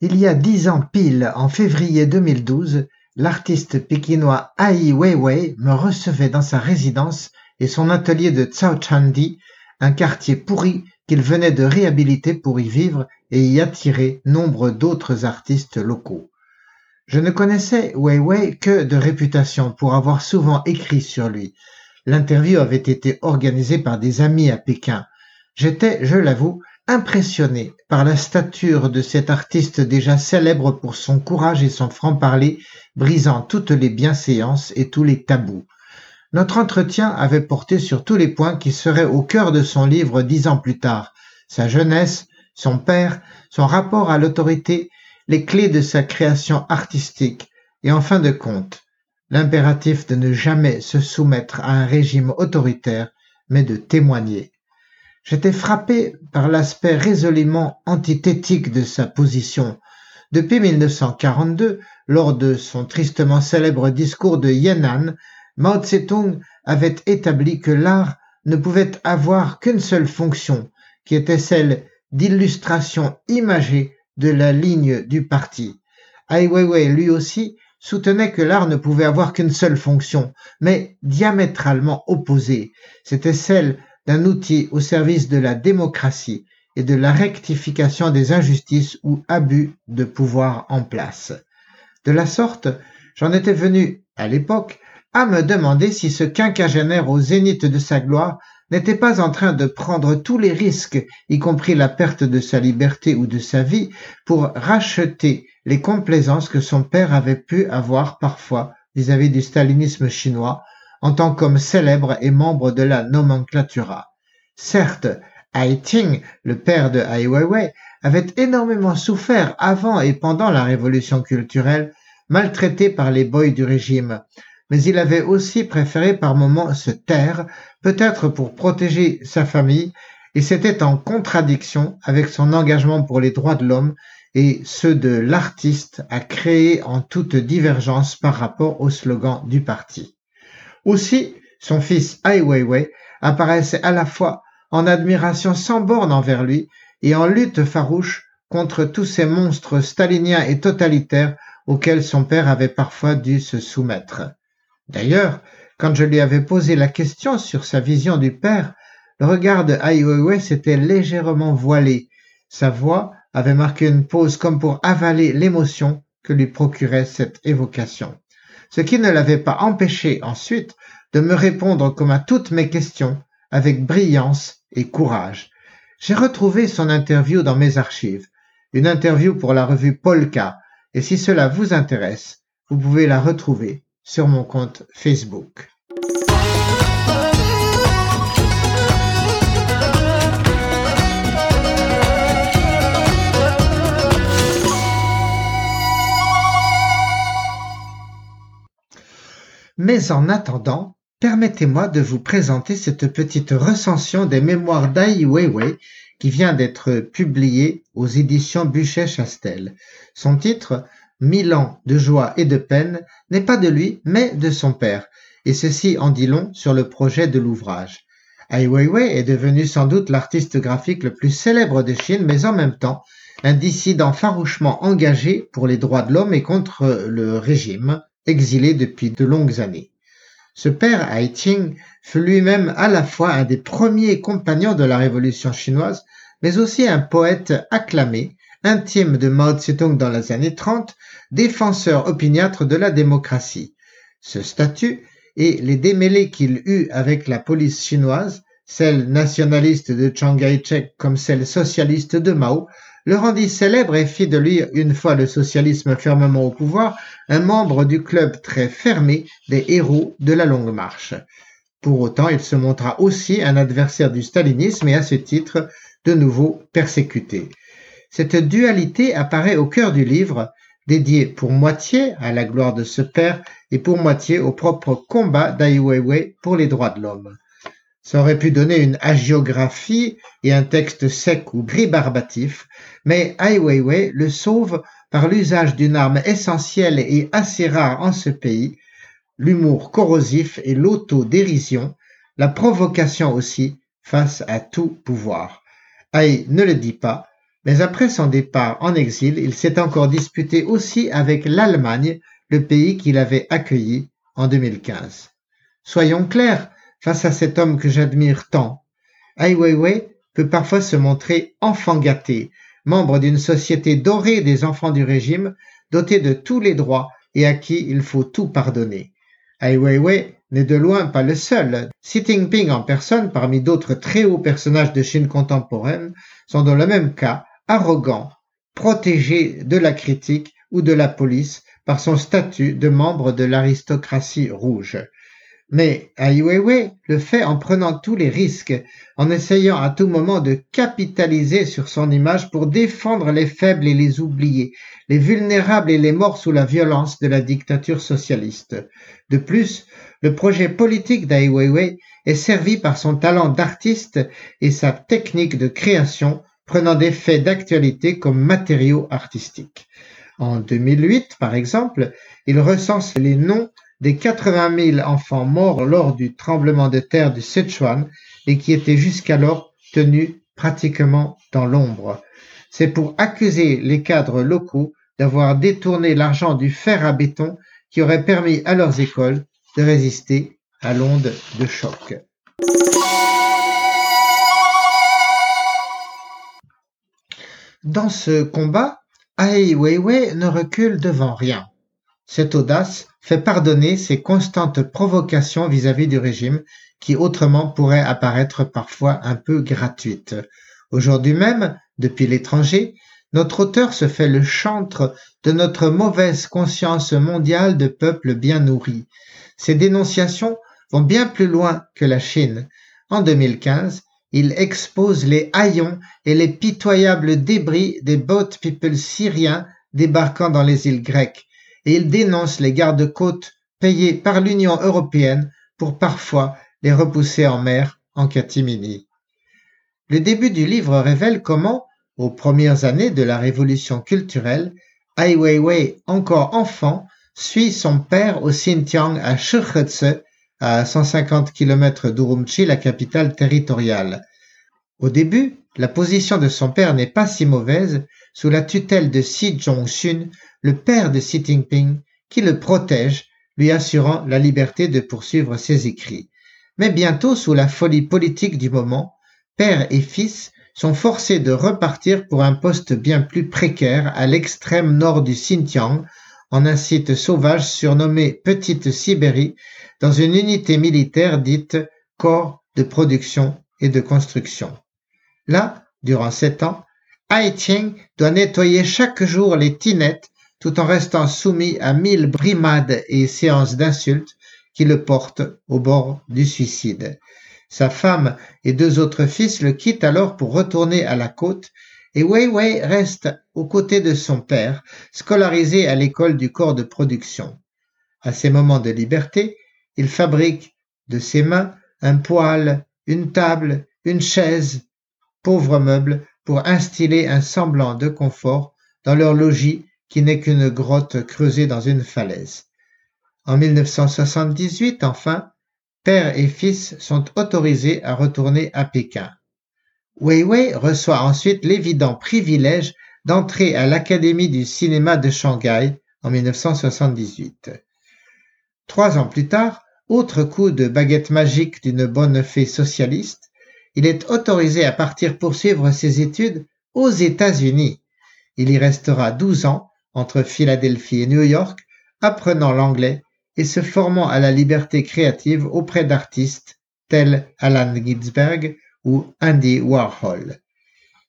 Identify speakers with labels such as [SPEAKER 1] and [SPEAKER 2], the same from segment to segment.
[SPEAKER 1] Il y a dix ans pile, en février 2012, l'artiste pékinois Ai Weiwei me recevait dans sa résidence et son atelier de Chandi, un quartier pourri qu'il venait de réhabiliter pour y vivre et y attirer nombre d'autres artistes locaux. Je ne connaissais Weiwei que de réputation pour avoir souvent écrit sur lui. L'interview avait été organisée par des amis à Pékin. J'étais, je l'avoue, impressionné par la stature de cet artiste déjà célèbre pour son courage et son franc-parler, brisant toutes les bienséances et tous les tabous. Notre entretien avait porté sur tous les points qui seraient au cœur de son livre dix ans plus tard, sa jeunesse, son père, son rapport à l'autorité, les clés de sa création artistique, et en fin de compte, l'impératif de ne jamais se soumettre à un régime autoritaire, mais de témoigner. J'étais frappé par l'aspect résolument antithétique de sa position. Depuis 1942, lors de son tristement célèbre discours de Yan'an, Mao Tse-tung avait établi que l'art ne pouvait avoir qu'une seule fonction, qui était celle d'illustration imagée de la ligne du parti. Ai Weiwei, lui aussi, soutenait que l'art ne pouvait avoir qu'une seule fonction, mais diamétralement opposée. C'était celle d'un outil au service de la démocratie et de la rectification des injustices ou abus de pouvoir en place. De la sorte, j'en étais venu, à l'époque, à me demander si ce quinquagénaire au zénith de sa gloire n'était pas en train de prendre tous les risques, y compris la perte de sa liberté ou de sa vie, pour racheter les complaisances que son père avait pu avoir parfois vis-à-vis du stalinisme chinois, en tant qu'homme célèbre et membre de la nomenclatura. Certes, Ai Ting, le père de Ai Weiwei, avait énormément souffert avant et pendant la révolution culturelle, maltraité par les boys du régime, mais il avait aussi préféré par moments se taire, peut-être pour protéger sa famille, et c'était en contradiction avec son engagement pour les droits de l'homme et ceux de l'artiste à créer en toute divergence par rapport au slogan du parti. Aussi, son fils Ai Weiwei apparaissait à la fois en admiration sans borne envers lui et en lutte farouche contre tous ces monstres staliniens et totalitaires auxquels son père avait parfois dû se soumettre. D'ailleurs, quand je lui avais posé la question sur sa vision du père, le regard de Ai Weiwei s'était légèrement voilé. Sa voix avait marqué une pause comme pour avaler l'émotion que lui procurait cette évocation ce qui ne l'avait pas empêché ensuite de me répondre comme à toutes mes questions avec brillance et courage. J'ai retrouvé son interview dans mes archives, une interview pour la revue Polka, et si cela vous intéresse, vous pouvez la retrouver sur mon compte Facebook. Mais en attendant, permettez-moi de vous présenter cette petite recension des mémoires d'Ai Weiwei qui vient d'être publiée aux éditions Buchet-Chastel. Son titre, Mille ans de joie et de peine, n'est pas de lui, mais de son père, et ceci en dit long sur le projet de l'ouvrage. Ai Weiwei est devenu sans doute l'artiste graphique le plus célèbre de Chine, mais en même temps un dissident farouchement engagé pour les droits de l'homme et contre le régime, exilé depuis de longues années. Ce père Ting fut lui-même à la fois un des premiers compagnons de la révolution chinoise, mais aussi un poète acclamé, intime de Mao Tse-tung dans les années 30, défenseur opiniâtre de la démocratie. Ce statut et les démêlés qu'il eut avec la police chinoise, celle nationaliste de Chiang Kai-shek comme celle socialiste de Mao, le rendit célèbre et fit de lui, une fois le socialisme fermement au pouvoir, un membre du club très fermé des héros de la longue marche. Pour autant, il se montra aussi un adversaire du stalinisme et à ce titre, de nouveau persécuté. Cette dualité apparaît au cœur du livre, dédié pour moitié à la gloire de ce père et pour moitié au propre combat d'Ai Weiwei pour les droits de l'homme. Ça aurait pu donner une hagiographie et un texte sec ou gris barbatif, mais Ai Weiwei le sauve par l'usage d'une arme essentielle et assez rare en ce pays, l'humour corrosif et l'autodérision, la provocation aussi face à tout pouvoir. Ai ne le dit pas, Mais après son départ en exil, il s'est encore disputé aussi avec l'Allemagne, le pays qu'il avait accueilli en 2015. Soyons clairs, face à cet homme que j'admire tant, Ai Weiwei peut parfois se montrer enfant gâté, membre d'une société dorée des enfants du régime, doté de tous les droits et à qui il faut tout pardonner. Ai Weiwei n'est de loin pas le seul. Xi Jinping en personne, parmi d'autres très hauts personnages de Chine contemporaine, sont dans le même cas arrogants, protégés de la critique ou de la police par son statut de membre de l'aristocratie rouge. Mais Ai Weiwei le fait en prenant tous les risques, en essayant à tout moment de capitaliser sur son image pour défendre les faibles et les oubliés, les vulnérables et les morts sous la violence de la dictature socialiste. De plus, le projet politique d'Ai Weiwei est servi par son talent d'artiste et sa technique de création, prenant des faits d'actualité comme matériaux artistiques. En 2008, par exemple, il recense les noms des 80 000 enfants morts lors du tremblement de terre du Sichuan et qui étaient jusqu'alors tenus pratiquement dans l'ombre. C'est pour accuser les cadres locaux d'avoir détourné l'argent du fer à béton qui aurait permis à leurs écoles de résister à l'onde de choc. Dans ce combat, Ai Weiwei ne recule devant rien. Cette audace fait pardonner ses constantes provocations vis-à-vis du régime qui autrement pourraient apparaître parfois un peu gratuites. Aujourd'hui même, depuis l'étranger, notre auteur se fait le chantre de notre mauvaise conscience mondiale de peuples bien nourris. Ses dénonciations vont bien plus loin que la Chine. En 2015, il expose les haillons et les pitoyables débris des boat people syriens débarquant dans les îles grecques et il dénonce les gardes-côtes payés par l'Union européenne pour parfois les repousser en mer en catimini. Le début du livre révèle comment, aux premières années de la révolution culturelle, Ai Weiwei, encore enfant, suit son père au Xinjiang à Shihetze, à 150 km d'Urumqi, la capitale territoriale. Au début, la position de son père n'est pas si mauvaise, sous la tutelle de Xi Zhongxun, le père de Xi Jinping, qui le protège, lui assurant la liberté de poursuivre ses écrits. Mais bientôt, sous la folie politique du moment, père et fils sont forcés de repartir pour un poste bien plus précaire à l'extrême nord du Xinjiang, en un site sauvage surnommé Petite Sibérie, dans une unité militaire dite Corps de production et de construction. Là, durant sept ans, Haïtien doit nettoyer chaque jour les tinettes tout en restant soumis à mille brimades et séances d'insultes qui le portent au bord du suicide. Sa femme et deux autres fils le quittent alors pour retourner à la côte et Wei Wei reste aux côtés de son père, scolarisé à l'école du corps de production. À ses moments de liberté, il fabrique de ses mains un poêle, une table, une chaise, pauvres meubles, pour instiller un semblant de confort dans leur logis qui n'est qu'une grotte creusée dans une falaise. En 1978, enfin, père et fils sont autorisés à retourner à Pékin. Wei Wei reçoit ensuite l'évident privilège d'entrer à l'Académie du cinéma de Shanghai en 1978. Trois ans plus tard, autre coup de baguette magique d'une bonne fée socialiste, il est autorisé à partir poursuivre ses études aux États-Unis. Il y restera douze ans entre Philadelphie et New York, apprenant l'anglais et se formant à la liberté créative auprès d'artistes tels Alan Ginsberg ou Andy Warhol.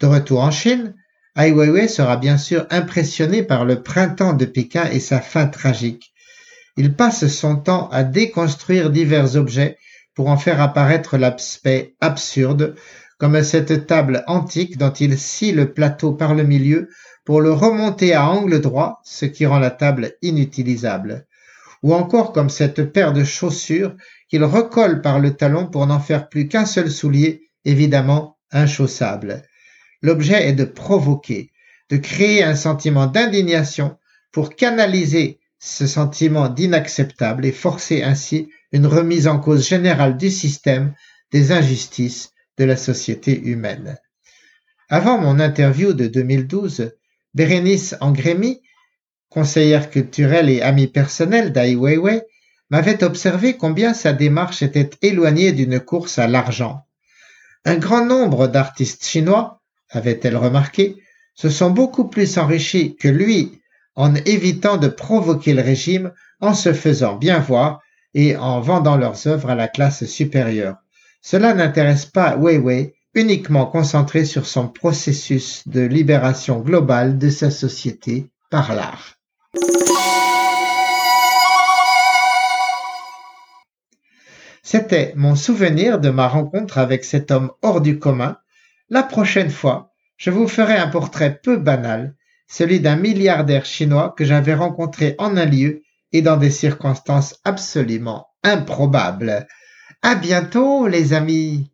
[SPEAKER 1] De retour en Chine, Ai Weiwei sera bien sûr impressionné par le printemps de Pékin et sa fin tragique. Il passe son temps à déconstruire divers objets pour en faire apparaître l'aspect absurde, comme cette table antique dont il scie le plateau par le milieu pour le remonter à angle droit, ce qui rend la table inutilisable, ou encore comme cette paire de chaussures qu'il recolle par le talon pour n'en faire plus qu'un seul soulier, évidemment inchaussable. L'objet est de provoquer, de créer un sentiment d'indignation pour canaliser ce sentiment d'inacceptable et forcer ainsi une remise en cause générale du système, des injustices de la société humaine. Avant mon interview de 2012, Bérénice Angrémy, conseillère culturelle et amie personnelle d'Ai Weiwei, m'avait observé combien sa démarche était éloignée d'une course à l'argent. Un grand nombre d'artistes chinois, avait-elle remarqué, se sont beaucoup plus enrichis que lui en évitant de provoquer le régime, en se faisant bien voir et en vendant leurs œuvres à la classe supérieure. Cela n'intéresse pas Weiwei, uniquement concentré sur son processus de libération globale de sa société par l'art. C'était mon souvenir de ma rencontre avec cet homme hors du commun. La prochaine fois, je vous ferai un portrait peu banal, celui d'un milliardaire chinois que j'avais rencontré en un lieu et dans des circonstances absolument improbables. À bientôt, les amis!